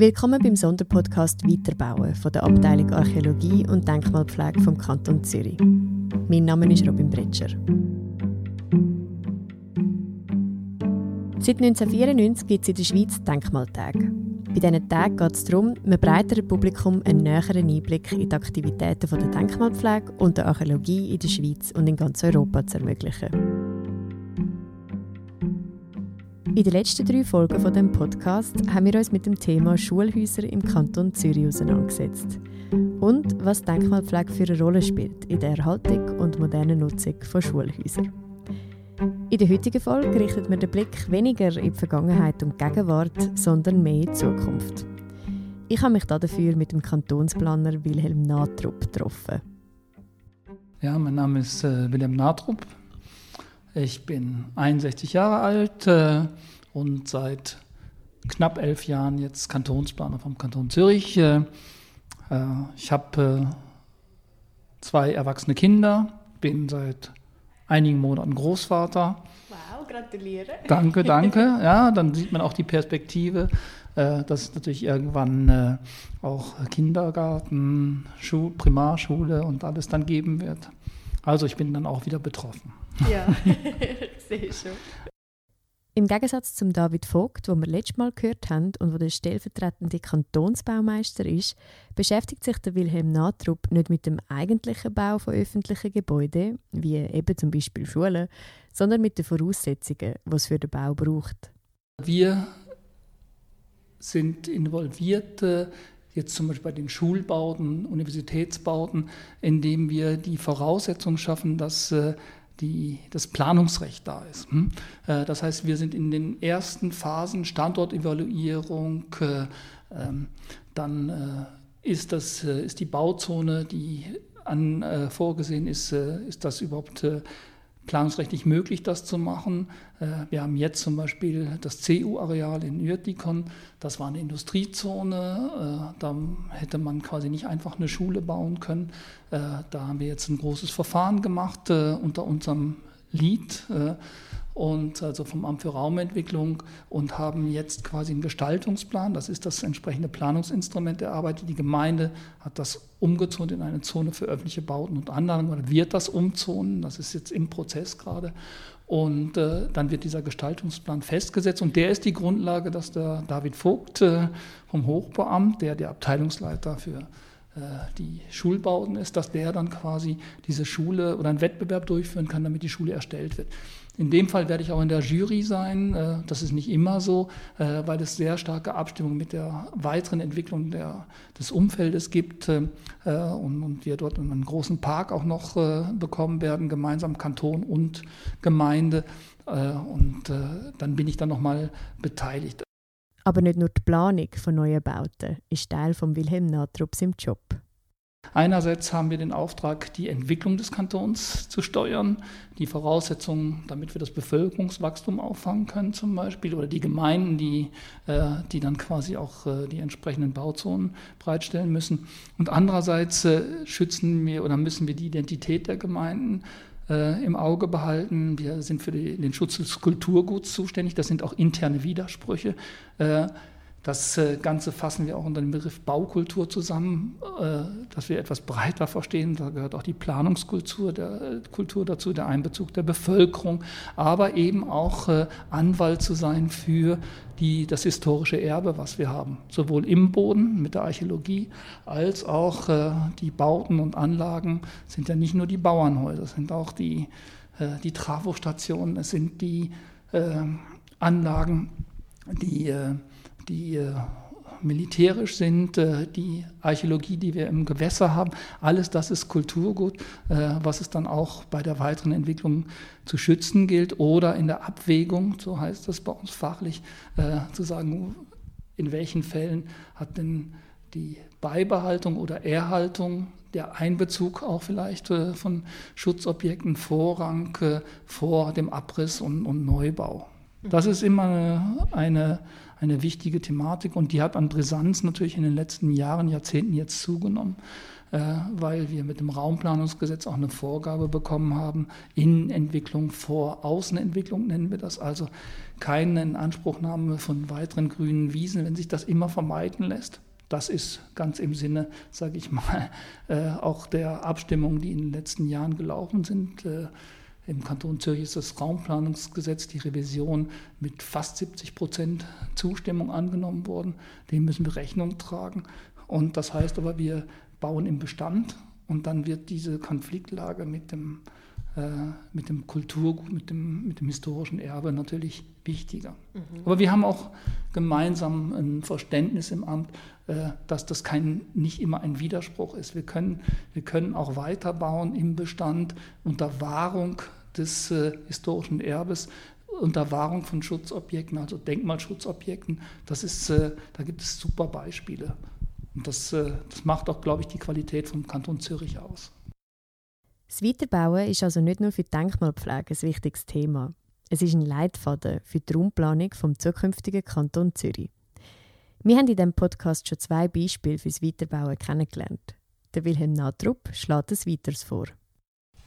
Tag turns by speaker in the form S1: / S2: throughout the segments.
S1: Willkommen beim Sonderpodcast Weiterbauen von der Abteilung Archäologie und Denkmalpflege vom Kanton Zürich. Mein Name ist Robin Bretscher. Seit 1994 gibt es in der Schweiz Denkmaltage. Bei diesen Tagen geht es darum, einem breiteren Publikum einen näheren Einblick in die Aktivitäten der Denkmalpflege und der Archäologie in der Schweiz und in ganz Europa zu ermöglichen. In den letzten drei Folgen von dem Podcast haben wir uns mit dem Thema Schulhäuser im Kanton Zürich auseinandergesetzt und was Denkmalpflege für eine Rolle spielt in der Erhaltung und modernen Nutzung von Schulhäusern. In der heutigen Folge richtet man den Blick weniger in die Vergangenheit und die Gegenwart, sondern mehr in die Zukunft. Ich habe mich dafür mit dem Kantonsplaner Wilhelm Natrup getroffen.
S2: Ja, mein Name ist äh, Wilhelm Natrup. Ich bin 61 Jahre alt äh, und seit knapp elf Jahren jetzt Kantonsplaner vom Kanton Zürich. Äh, äh ich habe äh, zwei erwachsene Kinder, bin seit einigen Monaten Großvater.
S1: Wow, gratuliere.
S2: Danke, danke. Ja, dann sieht man auch die Perspektive, äh, dass es natürlich irgendwann äh, auch Kindergarten, Schul Primarschule und alles dann geben wird. Also ich bin dann auch wieder betroffen.
S1: Ja, ich sehe schon. Im Gegensatz zum David Vogt, wo wir letztes Mal gehört haben und wo der stellvertretende Kantonsbaumeister ist, beschäftigt sich der Wilhelm Natrup nicht mit dem eigentlichen Bau von öffentlichen Gebäuden, wie eben zum Beispiel Schulen, sondern mit den Voraussetzungen, die es für den Bau braucht.
S2: Wir sind involviert äh, jetzt zum Beispiel bei den Schulbauten, Universitätsbauten, indem wir die Voraussetzungen schaffen, dass äh, die, das Planungsrecht da ist. Hm? Äh, das heißt, wir sind in den ersten Phasen Standortevaluierung, äh, ähm, dann äh, ist, das, ist die Bauzone, die an, vorgesehen ist, ist das überhaupt planungsrechtlich möglich, das zu machen. Wir haben jetzt zum Beispiel das CU-Areal in Uertikon, das war eine Industriezone, da hätte man quasi nicht einfach eine Schule bauen können. Da haben wir jetzt ein großes Verfahren gemacht unter unserem Lied und also vom Amt für Raumentwicklung und haben jetzt quasi einen Gestaltungsplan. Das ist das entsprechende Planungsinstrument der Arbeit. Die Gemeinde hat das umgezont in eine Zone für öffentliche Bauten und Anlagen oder wird das umzonen. Das ist jetzt im Prozess gerade. Und äh, dann wird dieser Gestaltungsplan festgesetzt und der ist die Grundlage, dass der David Vogt äh, vom Hochbauamt, der der Abteilungsleiter für äh, die Schulbauten ist, dass der dann quasi diese Schule oder einen Wettbewerb durchführen kann, damit die Schule erstellt wird. In dem Fall werde ich auch in der Jury sein. Äh, das ist nicht immer so, äh, weil es sehr starke Abstimmung mit der weiteren Entwicklung der, des Umfeldes gibt äh, und, wir dort einen großen Park auch noch bekommen werden, gemeinsam Kanton und Gemeinde. Und dann bin ich dann nochmal beteiligt.
S1: Aber nicht nur die Planung von neuen Bauten ist Teil von Wilhelm Natrups im Job.
S2: Einerseits haben wir den Auftrag, die Entwicklung des Kantons zu steuern, die Voraussetzungen, damit wir das Bevölkerungswachstum auffangen können zum Beispiel, oder die Gemeinden, die, äh, die dann quasi auch äh, die entsprechenden Bauzonen bereitstellen müssen. Und andererseits äh, schützen wir oder müssen wir die Identität der Gemeinden im Auge behalten. Wir sind für die, den Schutz des Kulturguts zuständig. Das sind auch interne Widersprüche. Das äh, Ganze fassen wir auch unter dem Begriff Baukultur zusammen, äh, dass wir etwas breiter verstehen. Da gehört auch die Planungskultur der äh, Kultur dazu, der Einbezug der Bevölkerung, aber eben auch Anwalt zu sein für die, das historische Erbe, was wir haben, sowohl im Boden mit der Archäologie als auch die Bauten und Anlagen sind ja nicht nur die Bauernhäuser, es sind auch die, die Trafostationen, es sind die Anlagen, die die äh, militärisch sind, äh, die Archäologie, die wir im Gewässer haben, alles das ist Kulturgut, äh, was es dann auch bei der weiteren Entwicklung zu schützen gilt oder in der Abwägung, so heißt das bei uns fachlich, zu sagen, in welchen Fällen hat denn die Beibehaltung oder Erhaltung, der Einbezug auch vielleicht von Schutzobjekten Vorrang vor dem Abriss und, und Neubau. Das ist immer eine, eine eine wichtige Thematik und die hat an Brisanz natürlich in den letzten Jahren, Jahrzehnten jetzt zugenommen. weil wir mit dem Raumplanungsgesetz auch eine Vorgabe bekommen haben, Innenentwicklung vor Außenentwicklung nennen wir das, also keine Inanspruchnahme von weiteren grünen Wiesen, wenn sich das immer vermeiden lässt. Das ist ganz im Sinne, sage ich mal, auch der Abstimmungen, die in den letzten Jahren gelaufen sind. Im Kanton Zürich ist das Raumplanungsgesetz, die Revision mit fast 70 Prozent Zustimmung angenommen worden. Dem müssen wir Rechnung tragen. Und das heißt aber, wir bauen im Bestand und dann wird diese Konfliktlage mit dem, äh, mit dem Kulturgut, mit dem, mit dem historischen Erbe natürlich wichtiger. Mhm. Aber wir haben auch gemeinsam ein Verständnis im Amt, äh, dass das kein, nicht immer ein Widerspruch ist. Wir können, wir können auch weiterbauen im Bestand unter Wahrung des äh, historischen Erbes unter Wahrung von Schutzobjekten, also Denkmalschutzobjekten. Das ist, äh, da gibt es super Beispiele. Und das, äh, das macht auch, glaube ich, die Qualität vom Kanton Zürich aus.
S1: Das Weiterbauen ist also nicht nur für die Denkmalpflege ein wichtiges Thema. Es ist ein Leitfaden für die Raumplanung vom zukünftigen Kanton Zürich. Wir haben in diesem Podcast schon zwei Beispiele für das Weiterbauen kennengelernt. Der Wilhelm Natrup schlägt es weiteres vor.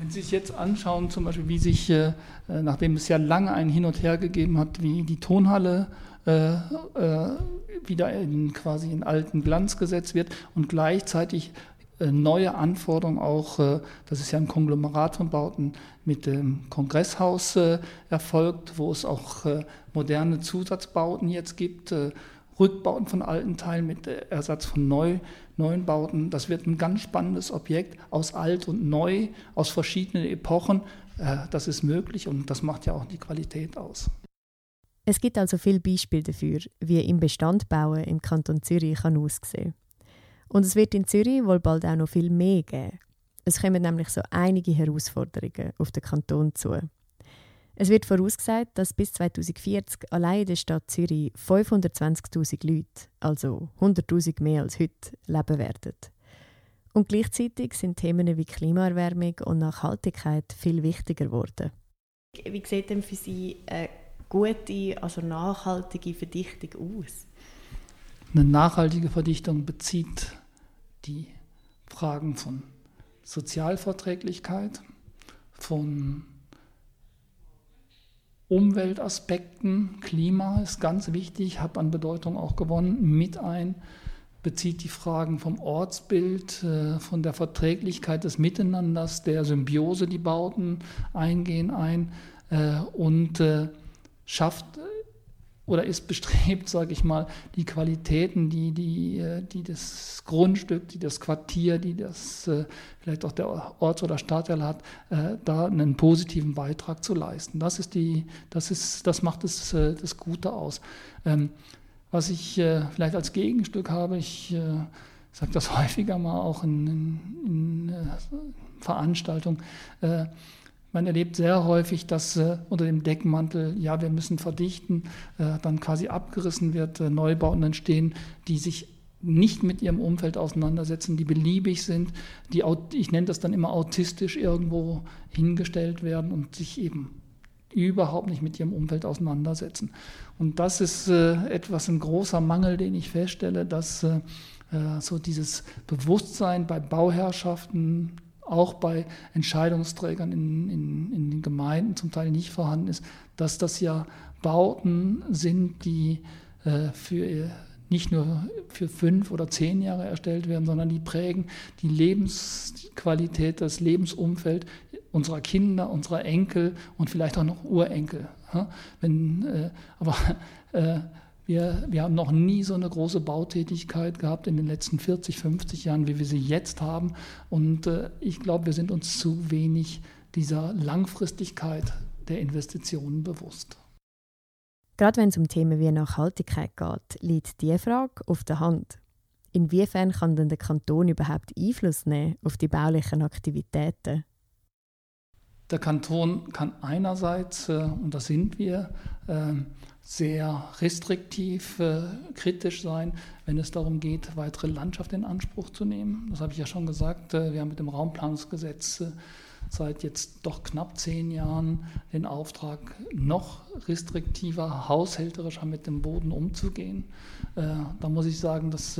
S2: Wenn Sie sich jetzt anschauen, zum Beispiel, wie sich, äh, äh, nachdem es ja lange ein Hin und Her gegeben hat, wie die Tonhalle äh, äh, wieder in quasi in alten Glanz gesetzt wird und gleichzeitig äh, neue Anforderungen auch, äh, das ist ja ein Konglomerat von Bauten mit dem Kongresshaus erfolgt, wo es auch moderne Zusatzbauten jetzt gibt, Rückbauten von alten Teilen mit Ersatz von neu, neuen Bauten. Das wird ein ganz spannendes Objekt aus alt und neu, aus verschiedenen Epochen. Äh, das ist möglich und das macht ja auch die Qualität aus.
S1: Es gibt also viele Beispiele dafür, wie im Bestand bauen im Kanton Zürich kann aussehen Und es wird in Zürich wohl bald auch noch viel mehr geben. Es kommen nämlich so einige Herausforderungen auf den Kanton zu. Es wird vorausgesagt, dass bis 2040 allein in der Stadt Zürich 520.000 Leute, also 100.000 mehr als heute, leben werden. Und gleichzeitig sind Themen wie Klimaerwärmung und Nachhaltigkeit viel wichtiger geworden. Wie sieht denn für Sie eine gute, also nachhaltige Verdichtung aus?
S2: Eine nachhaltige Verdichtung bezieht die Fragen von Sozialverträglichkeit, von Umweltaspekten, Klima ist ganz wichtig, hat an Bedeutung auch gewonnen, mit ein, bezieht die Fragen vom Ortsbild, äh, von der Verträglichkeit des Miteinanders, der Symbiose, die Bauten eingehen, ein äh, und äh, schafft oder ist bestrebt, sage ich mal, die Qualitäten, die, die, äh, die das Grundstück, die das Quartier, die das äh, vielleicht auch der Orts- oder Stadtteil hat, äh, da einen positiven Beitrag zu leisten. Das, ist die, das, ist, das macht es, das Gute aus. Ähm, was ich vielleicht als Gegenstück habe, ich sage das häufiger mal auch in, in, in Veranstaltungen, man erlebt sehr häufig, dass äh, unter dem Deckmantel, ja, wir müssen verdichten, äh, dann quasi abgerissen wird, äh, Neubauten entstehen, die sich nicht mit ihrem Umfeld auseinandersetzen, die beliebig sind, die, ich nenne das dann immer autistisch irgendwo hingestellt werden und sich eben überhaupt nicht mit ihrem Umfeld auseinandersetzen. Und das ist äh, etwas, ein großer Mangel, den ich feststelle, dass äh, äh so dieses Bewusstsein bei Bauherrschaften, auch bei Entscheidungsträgern in, in, in den Gemeinden zum Teil nicht vorhanden ist, dass das ja Bauten sind, die äh, für nicht nur für fünf oder zehn Jahre erstellt werden, sondern die prägen die Lebensqualität, das Lebensumfeld unserer Kinder, unserer Enkel und vielleicht auch noch Urenkel. Wenn, äh, aber äh, wir, wir haben noch nie so eine große Bautätigkeit gehabt in den letzten 40, 50 Jahren, wie wir sie jetzt haben. Und äh, ich glaube, wir sind uns zu wenig dieser Langfristigkeit der Investitionen bewusst.
S1: Gerade wenn es um Themen wie Nachhaltigkeit geht, liegt diese Frage auf der Hand. Inwiefern kann denn der Kanton überhaupt Einfluss nehmen auf die baulichen Aktivitäten?
S2: Der Kanton kann einerseits, äh, und das sind wir, ähm, sehr restriktiv, äh, kritisch sein, wenn es darum geht, weitere Landschaft in Anspruch zu nehmen. Das habe ich ja schon gesagt. Äh, wir haben mit dem Raumplanungsgesetz seit jetzt doch knapp zehn Jahren den Auftrag, noch restriktiver, haushälterischer mit dem Boden umzugehen. Da muss ich sagen, das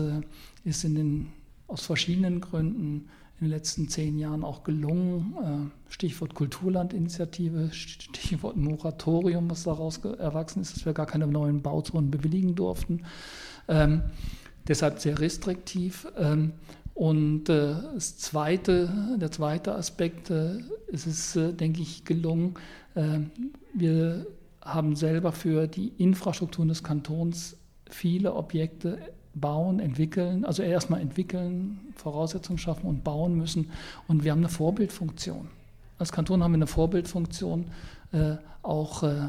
S2: ist in den aus verschiedenen Gründen in den letzten zehn Jahren auch gelungen. Stichwort Kulturlandinitiative, Stichwort Moratorium, was daraus erwachsen ist, dass wir gar keine neuen Bauzonen bewilligen durften. Ähm, deshalb sehr restriktiv. Ähm, und äh, das zweite, der zweite Aspekt, äh, es äh, denke ich, gelungen. Äh, wir haben selber für die Infrastrukturen des Kantons viele Objekte bauen, entwickeln, also erstmal entwickeln, Voraussetzungen schaffen und bauen müssen. Und wir haben eine Vorbildfunktion. Als Kanton haben wir eine Vorbildfunktion. Äh, auch äh,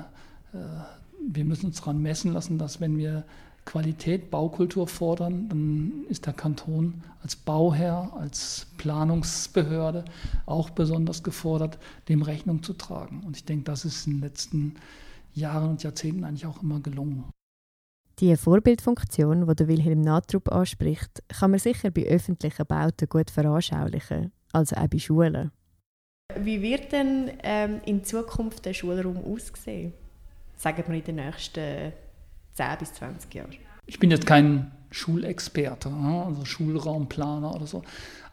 S2: wir müssen uns daran messen lassen, dass wenn wir Qualität, Baukultur fordern, dann ist der Kanton als Bauherr, als Planungsbehörde auch besonders gefordert, dem Rechnung zu tragen. Und ich denke, das ist in den letzten Jahren und Jahrzehnten eigentlich auch immer gelungen.
S1: Die Vorbildfunktion, die der Wilhelm Natrup anspricht, kann man sicher bei öffentlichen Bauten gut veranschaulichen, also auch bei Schulen. Wie wird denn ähm, in Zukunft der Schulraum aussehen? Sagen wir in den nächsten 10 bis 20 Jahren.
S2: Ich bin jetzt kein Schulexperte, also Schulraumplaner oder so.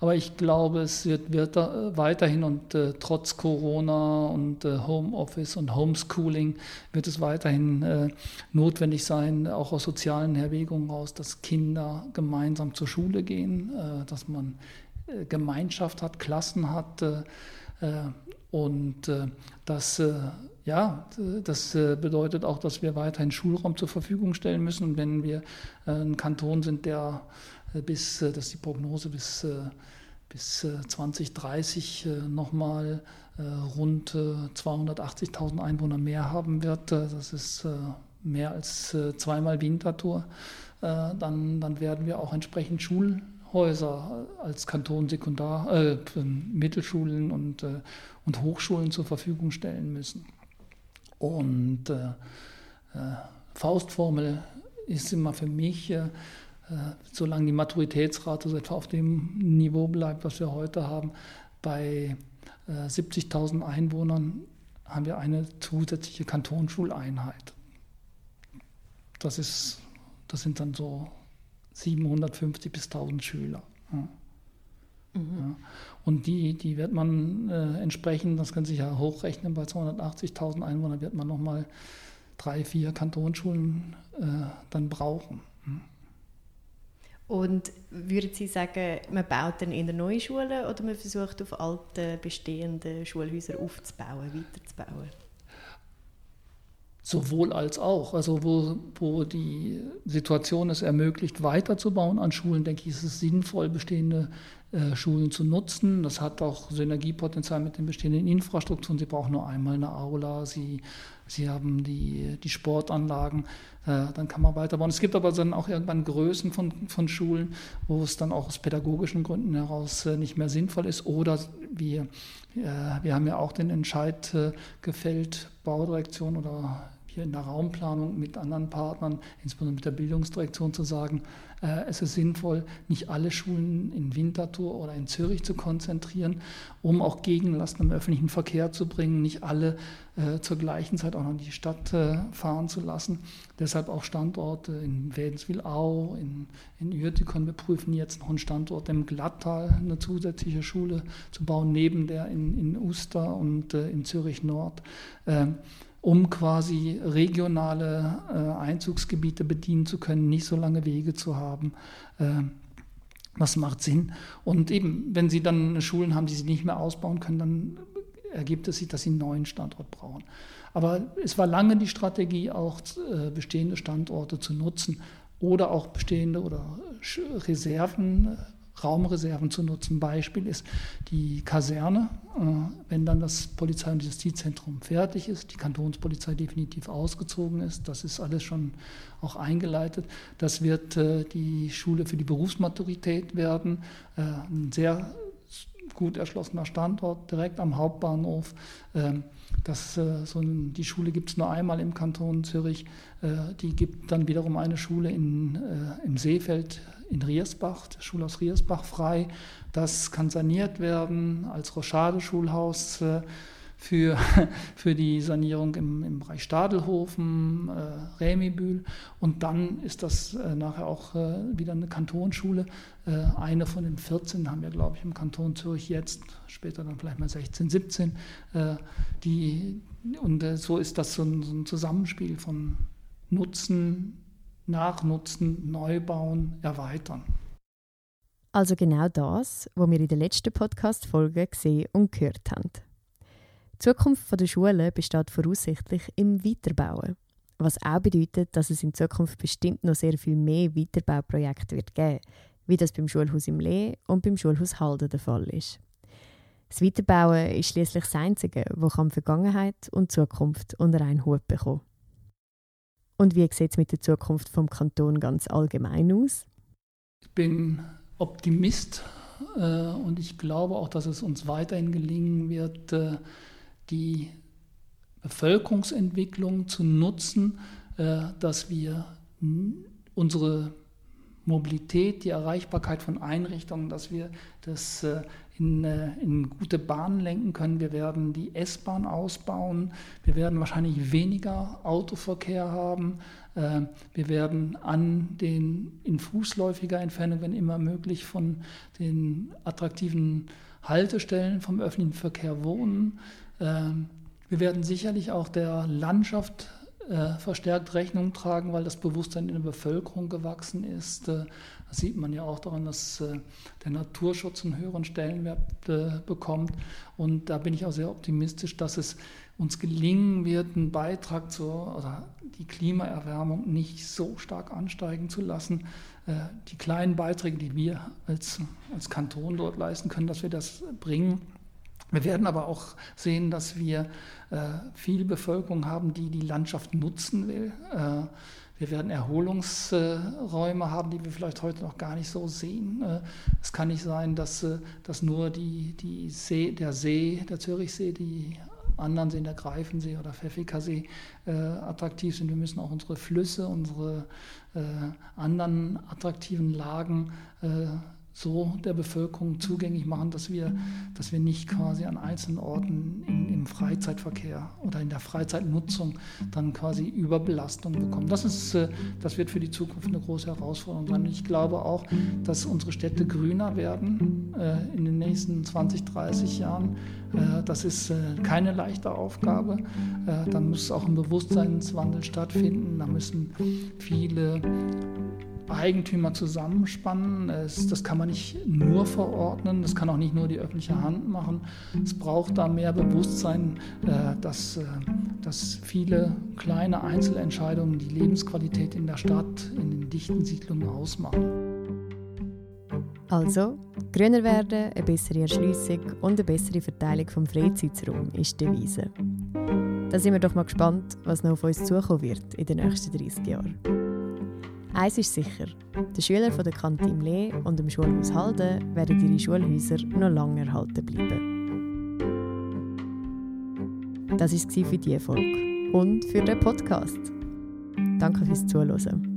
S2: Aber ich glaube, es wird, wird weiterhin und äh, trotz Corona und äh, Homeoffice und Homeschooling wird es weiterhin äh, notwendig sein, auch aus sozialen Erwägungen raus, dass Kinder gemeinsam zur Schule gehen, äh, dass man äh, Gemeinschaft hat, Klassen hat äh, und dass ja, das äh, bedeutet auch, dass wir weiterhin Schulraum zur Verfügung stellen müssen. Und wenn wir äh, ein Kanton sind, der äh, bis, das ist die Prognose, bis, bis 2030 nochmal rund 280.000 Einwohner mehr haben wird, das ist mehr als zweimal Winterthur, dann, dann werden wir auch entsprechend Schulhäuser als Kanton Sekundar, äh, Mittelschulen und, und Hochschulen zur Verfügung stellen müssen. Und äh, äh, Faustformel ist immer für mich, äh, solange die Maturitätsrate so etwa auf dem Niveau bleibt, was wir heute haben, bei 70.000 Einwohnern haben wir eine zusätzliche Kantonsschuleinheit. Das, ist, das sind dann so 750 bis 1000 Schüler. Ja. Mhm. Ja. Und die, die wird man äh, entsprechend, das kann sich ja hochrechnen, bei 280.000 Einwohnern wird man nochmal drei, vier Kantonsschulen äh, dann brauchen. Mhm.
S1: Und würden Sie sagen, man baut dann in der neuen Schule oder man versucht auf alte bestehende Schulhäuser aufzubauen, weiterzubauen?
S2: Sowohl als auch. Also wo, wo die Situation es ermöglicht, weiterzubauen an Schulen, denke ich, ist es sinnvoll, bestehende äh, Schulen zu nutzen. Das hat auch Synergiepotenzial mit den bestehenden Infrastrukturen. Sie brauchen nur einmal eine Aula, sie, sie haben die, die Sportanlagen, äh, dann kann man weiterbauen. Es gibt aber dann auch irgendwann Größen von, von Schulen, wo es dann auch aus pädagogischen Gründen heraus äh, nicht mehr sinnvoll ist. Oder wir, wir haben ja auch den Entscheid gefällt, Baudirektion oder hier in der Raumplanung mit anderen Partnern, insbesondere mit der Bildungsdirektion, zu sagen, äh, es ist sinnvoll, nicht alle Schulen in Winterthur oder in Zürich zu konzentrieren, um auch Gegenlasten im öffentlichen Verkehr zu bringen, nicht alle äh, zur gleichen Zeit auch noch in die Stadt äh, fahren zu lassen. Deshalb auch Standorte in Wädenswil-Au, in, in Uertikon. Wir prüfen jetzt noch einen Standort im Glattal, eine zusätzliche Schule zu bauen, neben der in, in Uster und äh, in Zürich Nord. Ähm, um quasi regionale äh, Einzugsgebiete bedienen zu können, nicht so lange Wege zu haben. Äh, was macht Sinn? Und eben, wenn Sie dann Schulen haben, die Sie nicht mehr ausbauen können, dann ergibt es sich, dass Sie einen neuen Standort brauchen. Aber es war lange die Strategie, auch äh, bestehende Standorte zu nutzen oder auch bestehende oder Reserven Raumreserven zu nutzen. Beispiel ist die Kaserne. Äh, wenn dann das Polizei- und Justizzentrum fertig ist, die Kantonspolizei definitiv ausgezogen ist, das ist alles schon auch eingeleitet. Das wird äh, die Schule für die Berufsmaturität werden. Äh, ein sehr gut erschlossener Standort direkt am Hauptbahnhof. Ähm, das, so die Schule gibt es nur einmal im Kanton Zürich. Die gibt dann wiederum eine Schule in, im Seefeld in Riersbach, das Schulhaus Riersbach frei. Das kann saniert werden als Rochade-Schulhaus. Für, für die Sanierung im, im Bereich Stadelhofen, äh, Rämibühl. Und dann ist das äh, nachher auch äh, wieder eine Kantonsschule. Äh, eine von den 14 haben wir, glaube ich, im Kanton Zürich jetzt, später dann vielleicht mal 16, 17. Äh, die, und äh, so ist das so ein, so ein Zusammenspiel von Nutzen, Nachnutzen, Neubauen, Erweitern.
S1: Also genau das, was wir in der letzten Podcast-Folge gesehen und gehört haben. Die Zukunft der Schule besteht voraussichtlich im Weiterbauen. Was auch bedeutet, dass es in Zukunft bestimmt noch sehr viel mehr Weiterbauprojekte wird geben, wie das beim Schulhaus im Lee und beim Schulhaus Halden der Fall ist. Das Weiterbauen ist schließlich das Einzige, das Vergangenheit und Zukunft unter einen Hut bekommen Und wie sieht es mit der Zukunft vom Kanton ganz allgemein aus?
S2: Ich bin Optimist äh, und ich glaube auch, dass es uns weiterhin gelingen wird, äh, die Bevölkerungsentwicklung zu nutzen, äh, dass wir unsere Mobilität, die Erreichbarkeit von Einrichtungen, dass wir das äh, in, äh, in, gute Bahnen lenken können. Wir werden die S-Bahn ausbauen. Wir werden wahrscheinlich weniger Autoverkehr haben. Wir werden an den in fußläufiger Entfernung, wenn immer möglich, von den attraktiven Haltestellen vom öffentlichen Verkehr wohnen. Ähm, wir werden sicherlich auch der Landschaft äh, verstärkt Rechnung tragen, weil das Bewusstsein in der Bevölkerung gewachsen ist. Äh, das sieht man ja auch daran, dass äh, der Naturschutz einen höheren Stellenwert bekommt. Und da bin ich auch sehr optimistisch, dass es uns gelingen wird, einen Beitrag zur oder die Klimaerwärmung nicht so stark ansteigen zu lassen. Die kleinen Beiträge, die wir als, als Kanton dort leisten können, dass wir das bringen. Wir werden aber auch sehen, dass wir äh, viel Bevölkerung haben, die die Landschaft nutzen will. Äh, wir werden Erholungsräume haben, die wir vielleicht heute noch gar nicht so sehen. Äh, es kann nicht sein, dass, äh, dass nur die, die See, der See, der Zürichsee, die anderen Seen, der Greifensee oder Pfäffikasee äh, attraktiv sind. Wir müssen auch unsere Flüsse, unsere äh, anderen attraktiven Lagen äh, so der Bevölkerung zugänglich machen, dass wir, dass wir nicht quasi an einzelnen Orten in, im Freizeitverkehr oder in der Freizeitnutzung dann quasi Überbelastung bekommen. Das, ist, äh, das wird für die Zukunft eine große Herausforderung sein. Ich glaube auch, dass unsere Städte grüner werden äh, in den nächsten 20, 30 Jahren. Äh, das ist keine leichte Aufgabe. Da muss auch ein Bewusstseinswandel stattfinden. Da müssen viele Eigentümer zusammenspannen. das kann man nicht nur verordnen, das kann auch nicht nur die öffentliche Hand machen. Es braucht da mehr Bewusstsein, äh, dass, äh, dass viele kleine Einzelentscheidungen die Lebensqualität in der Stadt, in den dichten Siedlungen ausmachen.
S1: Also, grüner werden, eine bessere Erschliessung und eine bessere Verteilung vom Freizeitraum ist die Devise. Da sind wir doch mal gespannt, was noch auf uns zukommen wird in den nächsten 30 Jahren. Eins ist sicher, die Schüler von der Kantine Lee und dem Schulhaus Halden werden ihre Schulhäuser noch lange erhalten bleiben. Das war es für diese Folge und für den Podcast. Danke fürs Zuhören.